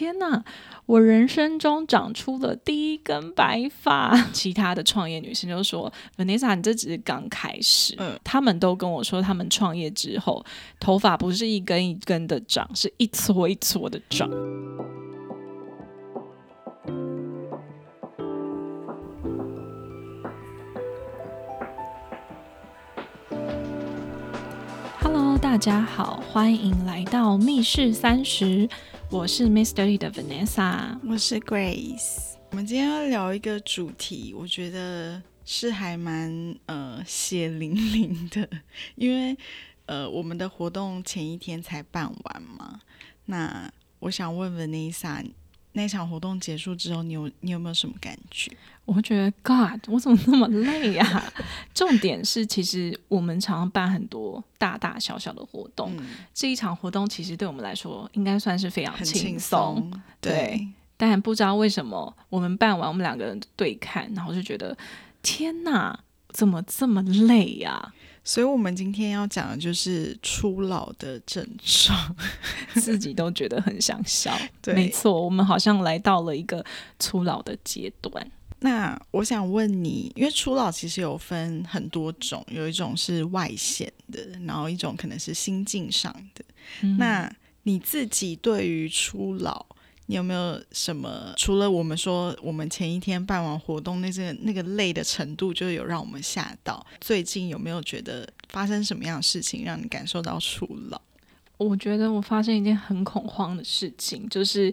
天哪，我人生中长出了第一根白发。其他的创业女生就说：“Vanessa，你这只是刚开始。”嗯，他们都跟我说，他们创业之后，头发不是一根一根的长，是一撮一撮的长。大家好，欢迎来到密室三十。我是 Mystery 的 Vanessa，我是 Grace。我们今天要聊一个主题，我觉得是还蛮呃血淋淋的，因为呃我们的活动前一天才办完嘛。那我想问 Vanessa。那场活动结束之后，你有你有没有什么感觉？我会觉得 God，我怎么那么累呀？重点是，其实我们常常办很多大大小小的活动，这一场活动其实对我们来说应该算是非常轻松。对，但不知道为什么我们办完，我们两个人对看，然后就觉得天哪，怎么这么累呀？所以，我们今天要讲的就是初老的症状，自己都觉得很想笑。对没错，我们好像来到了一个初老的阶段。那我想问你，因为初老其实有分很多种，有一种是外显的，然后一种可能是心境上的。那你自己对于初老？你有没有什么？除了我们说，我们前一天办完活动，那些那个累的程度，就有让我们吓到。最近有没有觉得发生什么样的事情，让你感受到初老？我觉得我发生一件很恐慌的事情，就是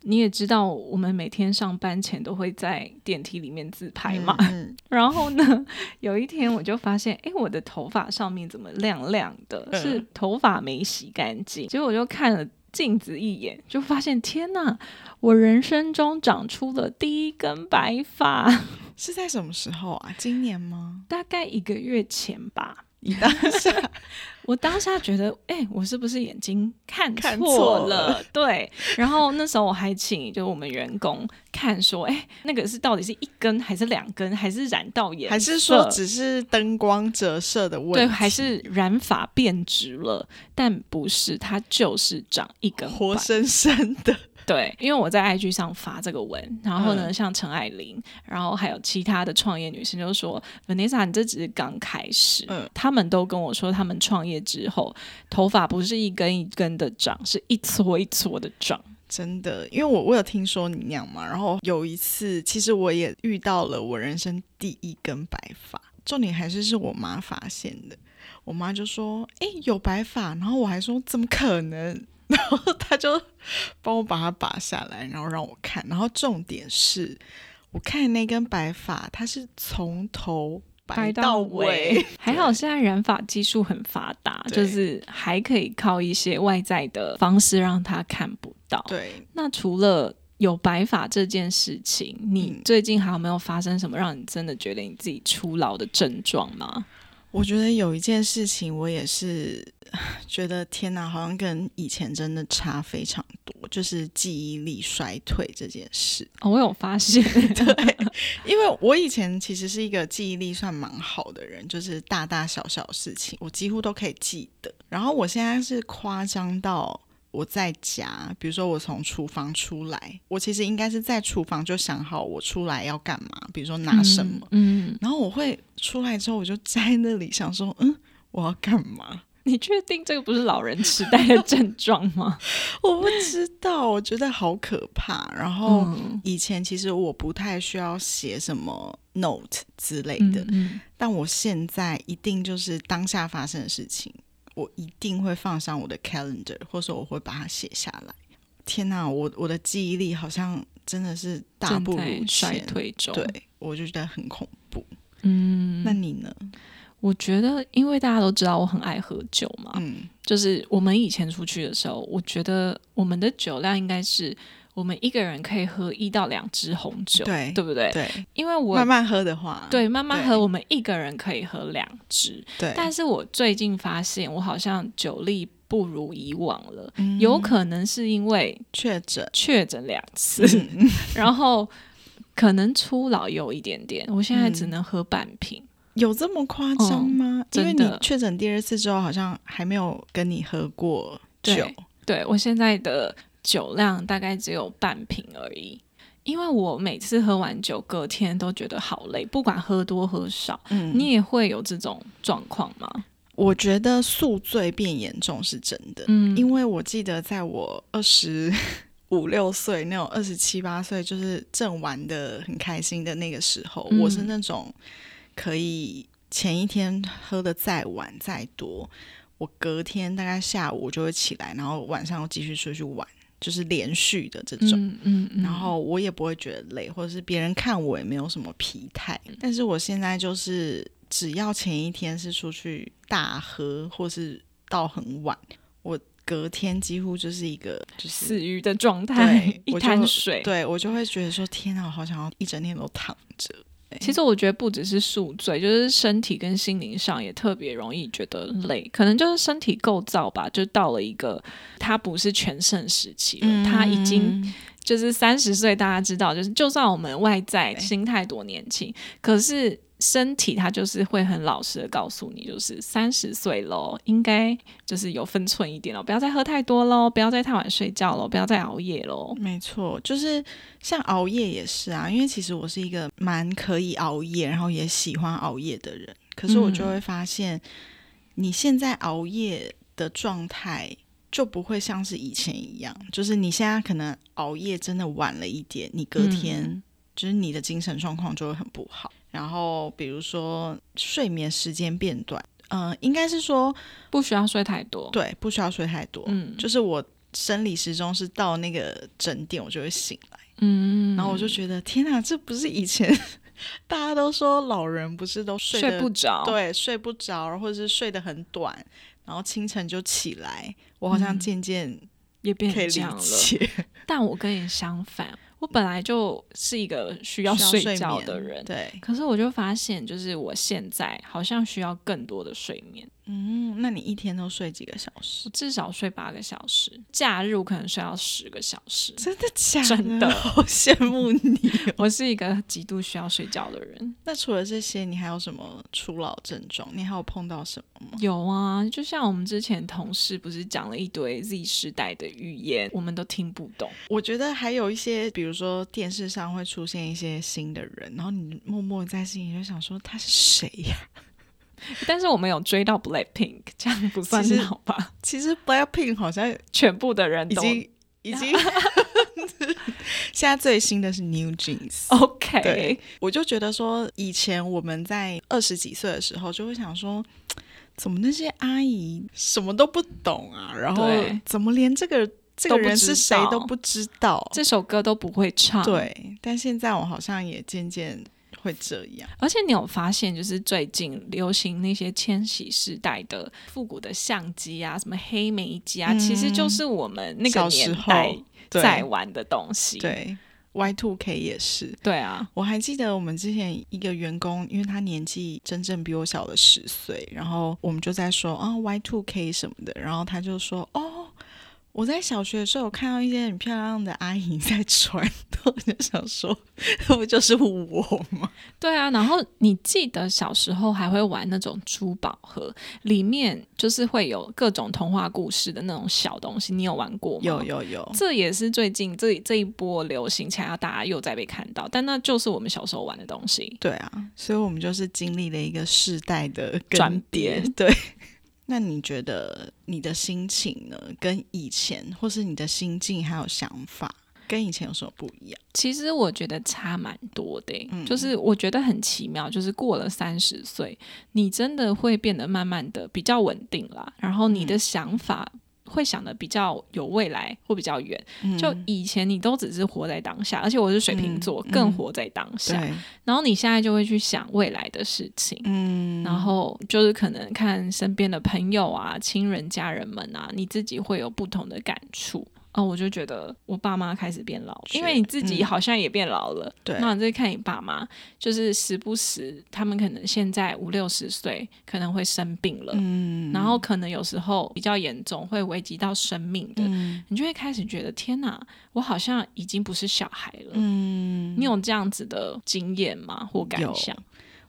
你也知道，我们每天上班前都会在电梯里面自拍嘛。然后呢，有一天我就发现，哎，我的头发上面怎么亮亮的？是头发没洗干净。结果我就看了。镜子一眼就发现，天哪！我人生中长出了第一根白发，是在什么时候啊？今年吗？大概一个月前吧。你当下，我当下觉得，哎，我是不是眼睛看错了？对。然后那时候我还请就我们员工看，说，哎，那个是到底是一根还是两根，还是染到颜色，还是说只是灯光折射的问题？对，还是染发变直了？但不是，它就是长一根活生生的。对，因为我在 IG 上发这个文，然后呢，像陈爱玲，然后还有其他的创业女生就说：“Vanessa，你这只是刚开始。”嗯，他们都跟我说，他们创业之后，头发不是一根一根的长，是一撮一撮的长。真的，因为我我有听说你那样嘛，然后有一次，其实我也遇到了我人生第一根白发，重点还是是我妈发现的。我妈就说：“哎，有白发。”然后我还说：“怎么可能？”然后他就帮我把它拔下来，然后让我看。然后重点是，我看那根白发，它是从头白到尾。还好现在染发技术很发达，就是还可以靠一些外在的方式让它看不到。对。那除了有白发这件事情，你最近还有没有发生什么让你真的觉得你自己初老的症状吗？我觉得有一件事情，我也是 觉得天哪，好像跟以前真的差非常多，就是记忆力衰退这件事。哦，我有发现，对，因为我以前其实是一个记忆力算蛮好的人，就是大大小小事情我几乎都可以记得。然后我现在是夸张到。我在家，比如说我从厨房出来，我其实应该是在厨房就想好我出来要干嘛，比如说拿什么，嗯，然后我会出来之后我就在那里想说，嗯，我要干嘛？你确定这个不是老人痴呆的症状吗？我不知道，我觉得好可怕。然后以前其实我不太需要写什么 note 之类的，但我现在一定就是当下发生的事情。我一定会放上我的 calendar，或者说我会把它写下来。天哪，我我的记忆力好像真的是大不如衰退中，对我就觉得很恐怖。嗯，那你呢？我觉得，因为大家都知道我很爱喝酒嘛，嗯，就是我们以前出去的时候，我觉得我们的酒量应该是。我们一个人可以喝一到两支红酒，对对不对？对，因为我慢慢喝的话，对，慢慢喝，我们一个人可以喝两支。对，但是我最近发现，我好像酒力不如以往了，有可能是因为确诊，确诊两次，然后可能初老有一点点，我现在只能喝半瓶，有这么夸张吗？因为你确诊第二次之后，好像还没有跟你喝过酒，对我现在的。酒量大概只有半瓶而已。因为我每次喝完酒，隔天都觉得好累，不管喝多喝少。嗯，你也会有这种状况吗？我觉得宿醉变严重是真的。嗯，因为我记得在我二十五六岁 那种二十七八岁，就是正玩的很开心的那个时候，我是那种可以前一天喝的再晚再多，我隔天大概下午就会起来，然后晚上又继续出去玩。就是连续的这种，嗯，然后我也不会觉得累，或者是别人看我也没有什么疲态。但是我现在就是，只要前一天是出去大喝，或是到很晚，我隔天几乎就是一个就是死鱼的状态，一滩水。对我就会觉得说，天啊，我好想要一整天都躺着。其实我觉得不只是宿醉，就是身体跟心灵上也特别容易觉得累，可能就是身体构造吧，就到了一个它不是全盛时期了，它已经就是三十岁，大家知道，就是就算我们外在心态多年轻，可是。身体它就是会很老实的告诉你，就是三十岁喽，应该就是有分寸一点了，不要再喝太多喽，不要再太晚睡觉喽，不要再熬夜喽。没错，就是像熬夜也是啊，因为其实我是一个蛮可以熬夜，然后也喜欢熬夜的人。可是我就会发现，你现在熬夜的状态就不会像是以前一样，就是你现在可能熬夜真的晚了一点，你隔天就是你的精神状况就会很不好。然后，比如说睡眠时间变短，嗯，应该是说不需要睡太多，对，不需要睡太多，嗯，就是我生理时钟是到那个整点，我就会醒来，嗯，然后我就觉得天哪，这不是以前大家都说老人不是都睡不着，对，睡不着，或者是睡得很短，然后清晨就起来，我好像渐渐也变这样了，但我跟你相反。我本来就是一个需要睡觉的人，对。可是我就发现，就是我现在好像需要更多的睡眠。嗯，那你一天都睡几个小时？至少睡八个小时，假日我可能睡到十个小时。真的假？真的，好羡慕你。我是一个极度需要睡觉的人。那除了这些，你还有什么初老症状？你还有碰到什么吗？有啊，就像我们之前同事不是讲了一堆 Z 时代的语言，我们都听不懂。我觉得还有一些，比如说电视上会出现一些新的人，然后你默默在心里就想说他是谁呀？但是我们有追到 Black Pink，这样不算好吧？其实 Black Pink 好像全部的人已经已经，现在最新的是 New Jeans。OK，对，我就觉得说，以前我们在二十几岁的时候，就会想说，怎么那些阿姨什么都不懂啊？然后怎么连这个这个人是谁都不知道，这首歌都不会唱？对，但现在我好像也渐渐。会这样，而且你有发现，就是最近流行那些千禧世代的复古的相机啊，什么黑莓机啊，其实就是我们那个年代在玩的东西。对，Y Two K 也是。对啊，我还记得我们之前一个员工，因为他年纪真正比我小了十岁，然后我们就在说啊 Y Two K 什么的，然后他就说哦。我在小学的时候我看到一些很漂亮的阿姨在穿，我就想说，那不就是我吗？对啊，然后你记得小时候还会玩那种珠宝盒，里面就是会有各种童话故事的那种小东西，你有玩过吗？有有有，这也是最近这这一波流行起来，大家又在被看到，但那就是我们小时候玩的东西。对啊，所以我们就是经历了一个世代的转变。对。那你觉得你的心情呢？跟以前，或是你的心境还有想法，跟以前有什么不一样？其实我觉得差蛮多的，就是我觉得很奇妙，就是过了三十岁，你真的会变得慢慢的比较稳定啦，然后你的想法。会想的比较有未来，或比较远。就以前你都只是活在当下，而且我是水瓶座，更活在当下。然后你现在就会去想未来的事情，嗯，然后就是可能看身边的朋友啊、亲人、家人们啊，你自己会有不同的感触。哦，我就觉得我爸妈开始变老，因为你自己好像也变老了。对，那你再看你爸妈，就是时不时他们可能现在五六十岁，可能会生病了，嗯，然后可能有时候比较严重，会危及到生命的，你就会开始觉得天哪，我好像已经不是小孩了。嗯，你有这样子的经验吗？或感想？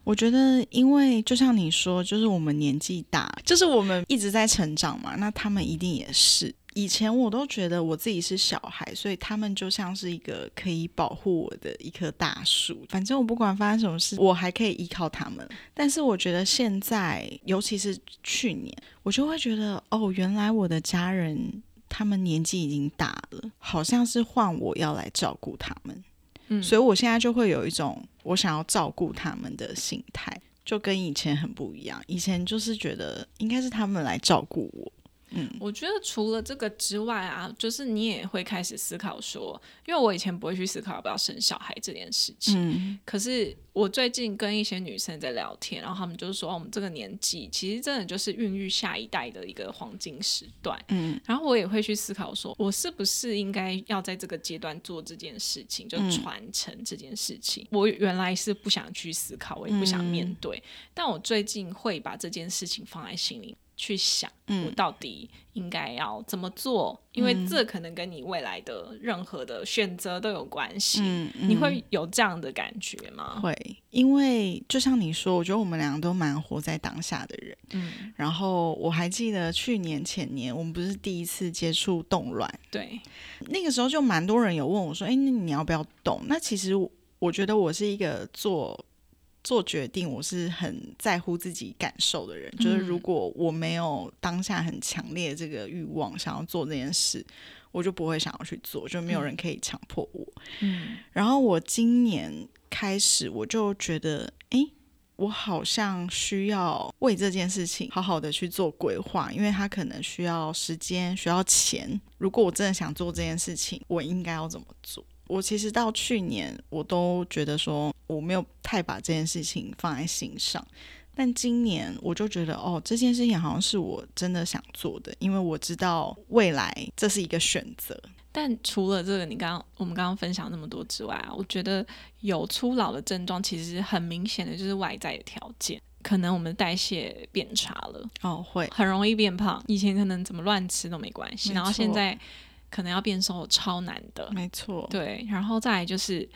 我觉得，因为就像你说，就是我们年纪大，就是我们一直在成长嘛，那他们一定也是。以前我都觉得我自己是小孩，所以他们就像是一个可以保护我的一棵大树。反正我不管发生什么事，我还可以依靠他们。但是我觉得现在，尤其是去年，我就会觉得，哦，原来我的家人他们年纪已经大了，好像是换我要来照顾他们。嗯，所以我现在就会有一种我想要照顾他们的心态。就跟以前很不一样，以前就是觉得应该是他们来照顾我。嗯，我觉得除了这个之外啊，就是你也会开始思考说，因为我以前不会去思考要不要生小孩这件事情。嗯，可是我最近跟一些女生在聊天，然后他们就是说，我们这个年纪其实真的就是孕育下一代的一个黄金时段。嗯，然后我也会去思考说，我是不是应该要在这个阶段做这件事情，就传承这件事情。我原来是不想去思考，我也不想面对，但我最近会把这件事情放在心里。去想，我到底应该要怎么做？因为这可能跟你未来的任何的选择都有关系。你会有这样的感觉吗？会，因为就像你说，我觉得我们两个都蛮活在当下的人。嗯，然后我还记得去年前年，我们不是第一次接触动乱，对，那个时候就蛮多人有问我说：“哎，那你要不要动？”那其实我觉得我是一个做。做决定，我是很在乎自己感受的人。就是如果我没有当下很强烈这个欲望想要做这件事，我就不会想要去做，就没有人可以强迫我。嗯。然后我今年开始，我就觉得，哎，我好像需要为这件事情好好的去做规划，因为它可能需要时间，需要钱。如果我真的想做这件事情，我应该要怎么做？我其实到去年，我都觉得说我没有太把这件事情放在心上，但今年我就觉得哦，这件事情好像是我真的想做的，因为我知道未来这是一个选择。但除了这个，你刚刚我们刚刚分享那么多之外啊，我觉得有初老的症状，其实很明显的就是外在的条件，可能我们的代谢变差了哦，会很容易变胖。以前可能怎么乱吃都没关系，然后现在。可能要变瘦超难的，没错。对，然后再来就是，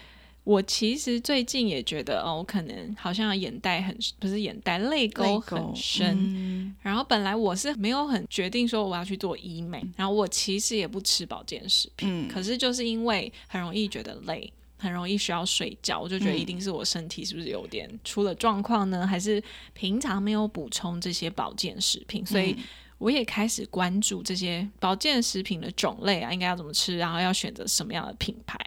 我其实最近也觉得哦，我可能好像眼袋很不是眼袋，泪沟很深。然后本来我是没有很决定说我要去做医美，然后我其实也不吃保健食品，可是就是因为很容易觉得累，很容易需要睡觉，我就觉得一定是我身体是不是有点出了状况呢？还是平常没有补充这些保健食品，所以。我也开始关注这些保健食品的种类啊，应该要怎么吃，然后要选择什么样的品牌。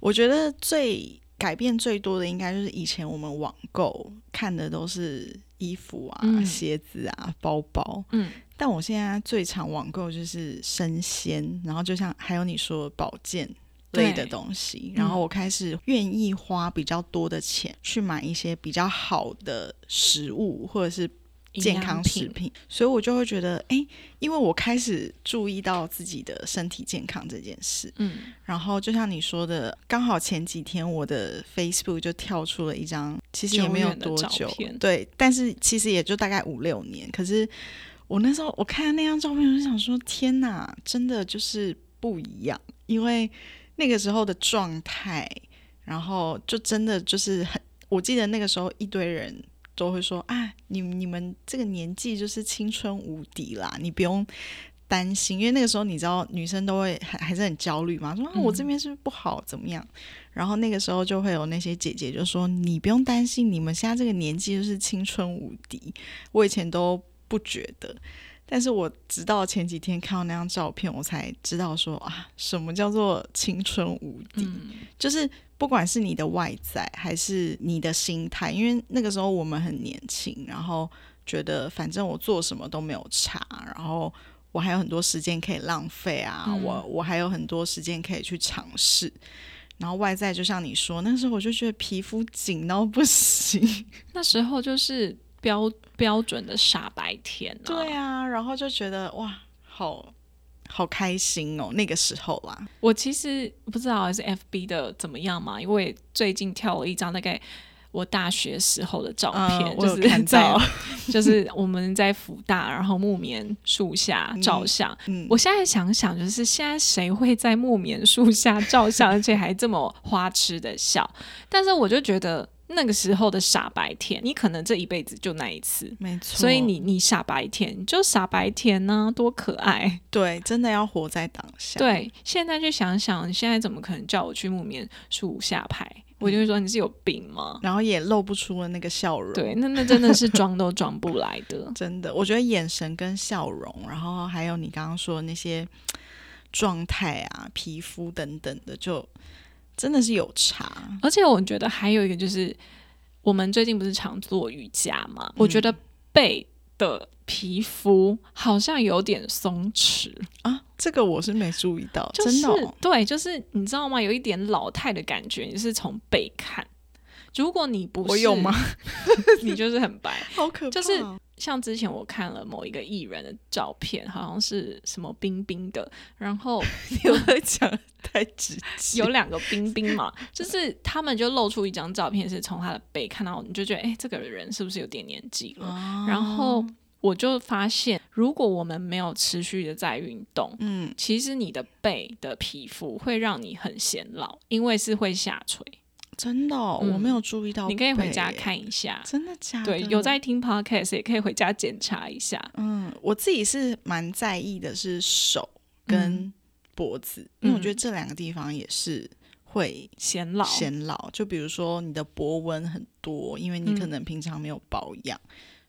我觉得最改变最多的，应该就是以前我们网购看的都是衣服啊、鞋子啊、包包。嗯，但我现在最常网购就是生鲜，然后就像还有你说保健类的东西，然后我开始愿意花比较多的钱去买一些比较好的食物，或者是。健康食品，所以我就会觉得，哎，因为我开始注意到自己的身体健康这件事，嗯，然后就像你说的，刚好前几天我的 Facebook 就跳出了一张，其实也没有多久，对，但是其实也就大概五六年，可是我那时候我看那张照片，我就想说，天哪，真的就是不一样，因为那个时候的状态，然后就真的就是很，我记得那个时候一堆人。都会说啊，你你们这个年纪就是青春无敌啦，你不用担心，因为那个时候你知道女生都会还还是很焦虑嘛，说啊我这边是不是不好怎么样？然后那个时候就会有那些姐姐就说你不用担心，你们现在这个年纪就是青春无敌。我以前都不觉得，但是我直到前几天看到那张照片，我才知道说啊，什么叫做青春无敌，就是。不管是你的外在还是你的心态，因为那个时候我们很年轻，然后觉得反正我做什么都没有差，然后我还有很多时间可以浪费啊，我我还有很多时间可以去尝试。然后外在就像你说，那时候我就觉得皮肤紧到不行，那时候就是标标准的傻白甜。对啊，然后就觉得哇，好。好开心哦，那个时候啦。我其实不知道是 F B 的怎么样嘛，因为最近跳了一张大概我大学时候的照片，就是在 就是我们在福大，然后木棉树下照相。我现在想想，就是现在谁会在木棉树下照相，而且还这么花痴的笑？但是我就觉得那个时候的傻白甜，你可能这一辈子就那一次，没错。所以你你傻白甜就傻白甜呢，多可爱。对，真的要活在当下。对，现在去想想，你现在怎么可能叫我去木棉树下拍？我就会说你是有病吗？然后也露不出了那个笑容。对，那那真的是装都装不来的。真的，我觉得眼神跟笑容，然后还有你刚刚说那些状态啊、皮肤等等的，就真的是有差。而且我觉得还有一个就是，我们最近不是常做瑜伽嘛？我觉得背的皮肤好像有点松弛啊。这个我是没注意到，真的对，就是你知道吗？有一点老态的感觉，你是从背看。如果你不是，我有吗？你就是很白，好可怕。就是像之前我看了某一个艺人的照片，好像是什么冰冰的，然后 有在讲太直接，有两个冰冰嘛，就是他们就露出一张照片，是从他的背看到，你就觉得哎，这个人是不是有点年纪了？然后。我就发现，如果我们没有持续的在运动，嗯，其实你的背的皮肤会让你很显老，因为是会下垂。真的，我没有注意到。你可以回家看一下。真的假的？对，有在听 podcast 也可以回家检查一下。嗯，我自己是蛮在意的是手跟脖子，因为我觉得这两个地方也是会显老。显老，就比如说你的脖纹很多，因为你可能平常没有保养。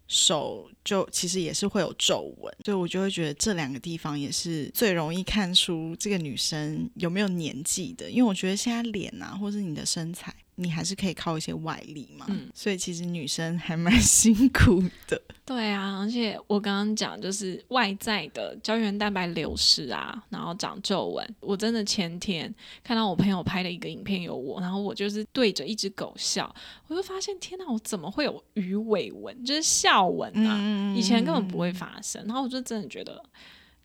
手就其实也是会有皱纹，所以我就会觉得这两个地方也是最容易看出这个女生有没有年纪的，因为我觉得现在脸啊，或是你的身材。你还是可以靠一些外力嘛，所以其实女生还蛮辛苦的。对啊，而且我刚刚讲就是外在的胶原蛋白流失啊，然后长皱纹。我真的前天看到我朋友拍的一个影片，有我，然后我就是对着一只狗笑，我就发现天哪，我怎么会有鱼尾纹，就是笑纹啊？以前根本不会发生，然后我就真的觉得。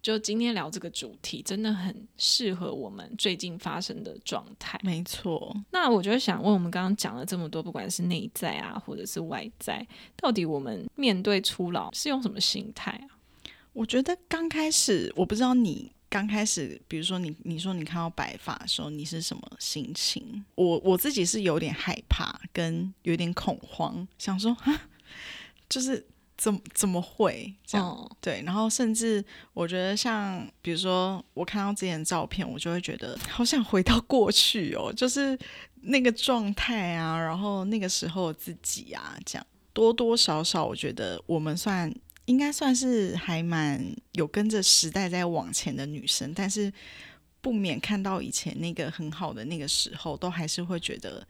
就今天聊这个主题，真的很适合我们最近发生的状态。没错，那我就想问，我们刚刚讲了这么多，不管是内在啊，或者是外在，到底我们面对初老是用什么心态啊？我觉得刚开始，我不知道你刚开始，比如说你你说你看到白发的时候，你是什么心情？我我自己是有点害怕，跟有点恐慌，想说啊，就是。怎怎么会这样？对，然后甚至我觉得，像比如说，我看到之前照片，我就会觉得好想回到过去哦，就是那个状态啊，然后那个时候自己啊，这样多多少少，我觉得我们算应该算是还蛮有跟着时代在往前的女生，但是不免看到以前那个很好的那个时候，都还是会觉得。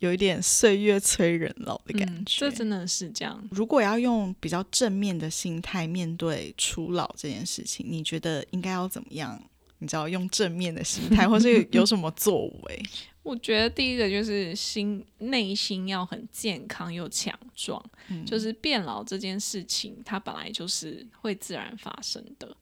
有一点岁月催人老的感觉，这真的是这样。如果要用比较正面的心态面对初老这件事情，你觉得应该要怎么样？你知道用正面的心态，或是有 什么作为？我觉得第一个就是心内心要很健康又强壮，就是变老这件事情，它本来就是会自然发生的。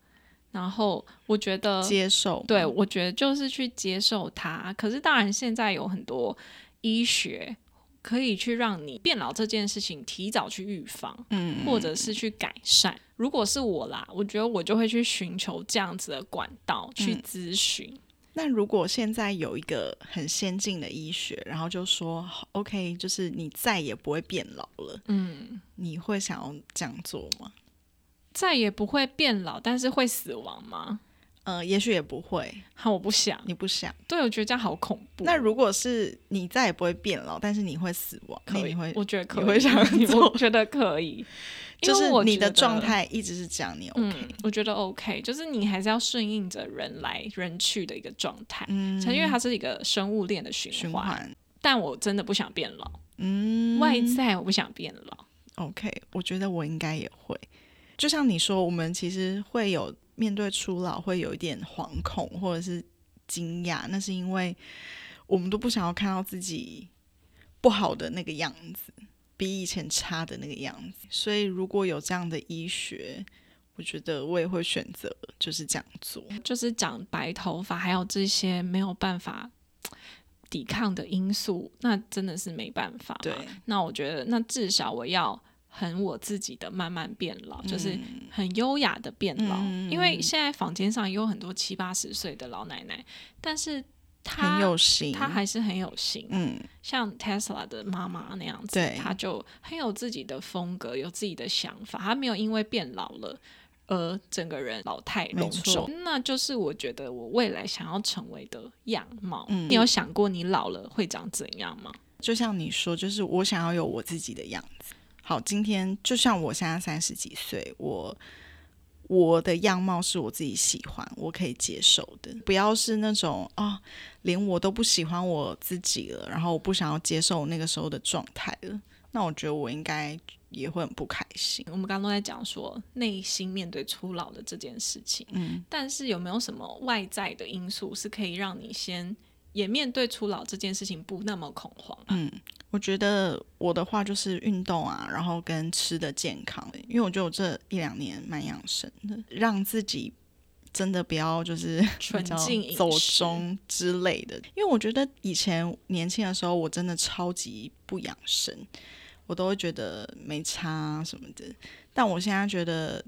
然后我觉得接受，对我觉得就是去接受它。可是当然现在有很多。医学可以去让你变老这件事情提早去预防，嗯，或者是去改善。如果是我啦，我觉得我就会去寻求这样子的管道去咨询。那如果现在有一个很先进的医学，然后就说 OK，就是你再也不会变老了，嗯，你会想要这样做吗？再也不会变老，但是会死亡吗？嗯，也许也不会。好，我不想，你不想。对，我觉得这样好恐怖。那如果是你再也不会变老，但是你会死亡，可以？会？我觉得可以。你会想我觉得可以，就是你的状态一直是这样，你 OK？我觉得 OK，就是你还是要顺应着人来人去的一个状态，嗯，因为它是一个生物链的循环。但我真的不想变老，嗯，外在我不想变老。OK，我觉得我应该也会。就像你说，我们其实会有。面对初老会有一点惶恐或者是惊讶，那是因为我们都不想要看到自己不好的那个样子，比以前差的那个样子。所以如果有这样的医学，我觉得我也会选择就是这样做。就是长白头发，还有这些没有办法抵抗的因素，那真的是没办法。对，那我觉得那至少我要。很我自己的慢慢变老，就是很优雅的变老。因为现在房间上也有很多七八十岁的老奶奶，但是很有型，她还是很有型。嗯，像 Tesla 的妈妈那样子，她就很有自己的风格，有自己的想法，她没有因为变老了。而整个人老态龙钟，那就是我觉得我未来想要成为的样貌。嗯，你有想过你老了会长怎样吗？就像你说，就是我想要有我自己的样子。好，今天就像我现在三十几岁，我我的样貌是我自己喜欢，我可以接受的。不要是那种啊，连我都不喜欢我自己了，然后我不想要接受那个时候的状态了。那我觉得我应该也会很不开心。我们刚刚都在讲说内心面对初老的这件事情，嗯，但是有没有什么外在的因素是可以让你先也面对初老这件事情不那么恐慌？嗯，我觉得我的话就是运动啊，然后跟吃的健康，因为我觉得我这一两年蛮养生的，让自己真的不要就是 纯净走中之类的。因为我觉得以前年轻的时候，我真的超级不养生。我都会觉得没差什么的，但我现在觉得，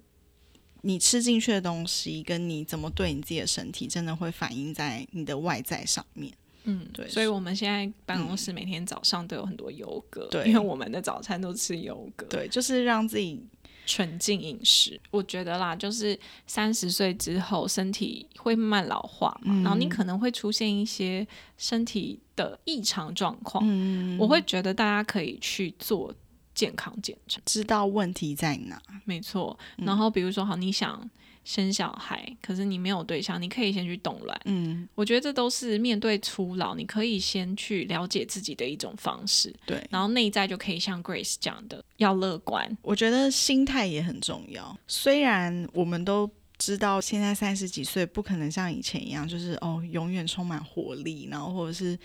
你吃进去的东西跟你怎么对你自己的身体，真的会反映在你的外在上面。嗯，对。所以我们现在办公室每天早上都有很多优格，对，因为我们的早餐都吃优格，对，就是让自己。纯净饮食，我觉得啦，就是三十岁之后，身体会慢慢老化嘛，然后你可能会出现一些身体的异常状况。嗯，我会觉得大家可以去做健康检查，知道问题在哪。没错，然后比如说，好，你想。生小孩，可是你没有对象，你可以先去冻卵。嗯，我觉得这都是面对初老，你可以先去了解自己的一种方式。对，然后内在就可以像 Grace 讲的，要乐观。我觉得心态也很重要。虽然我们都知道现在三十几岁不可能像以前一样，就是哦永远充满活力，然后或者是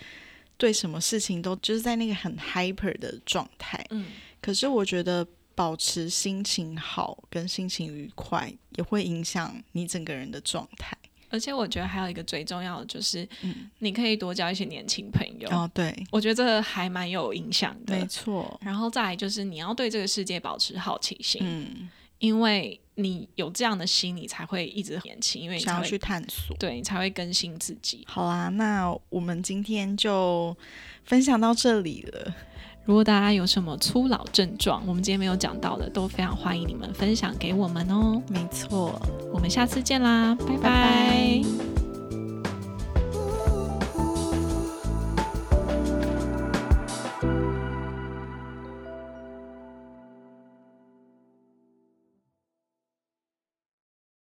对什么事情都就是在那个很 hyper 的状态。嗯，可是我觉得。保持心情好跟心情愉快，也会影响你整个人的状态。而且我觉得还有一个最重要的就是，你可以多交一些年轻朋友。哦，对，我觉得这还蛮有影响的。没错。然后再来就是你要对这个世界保持好奇心，嗯，因为你有这样的心，你才会一直年轻，因为想要去探索，对你才会更新自己。好啦，那我们今天就分享到这里了。如果大家有什么初老症状，我们今天没有讲到的，都非常欢迎你们分享给我们哦。没错，我们下次见啦，拜拜。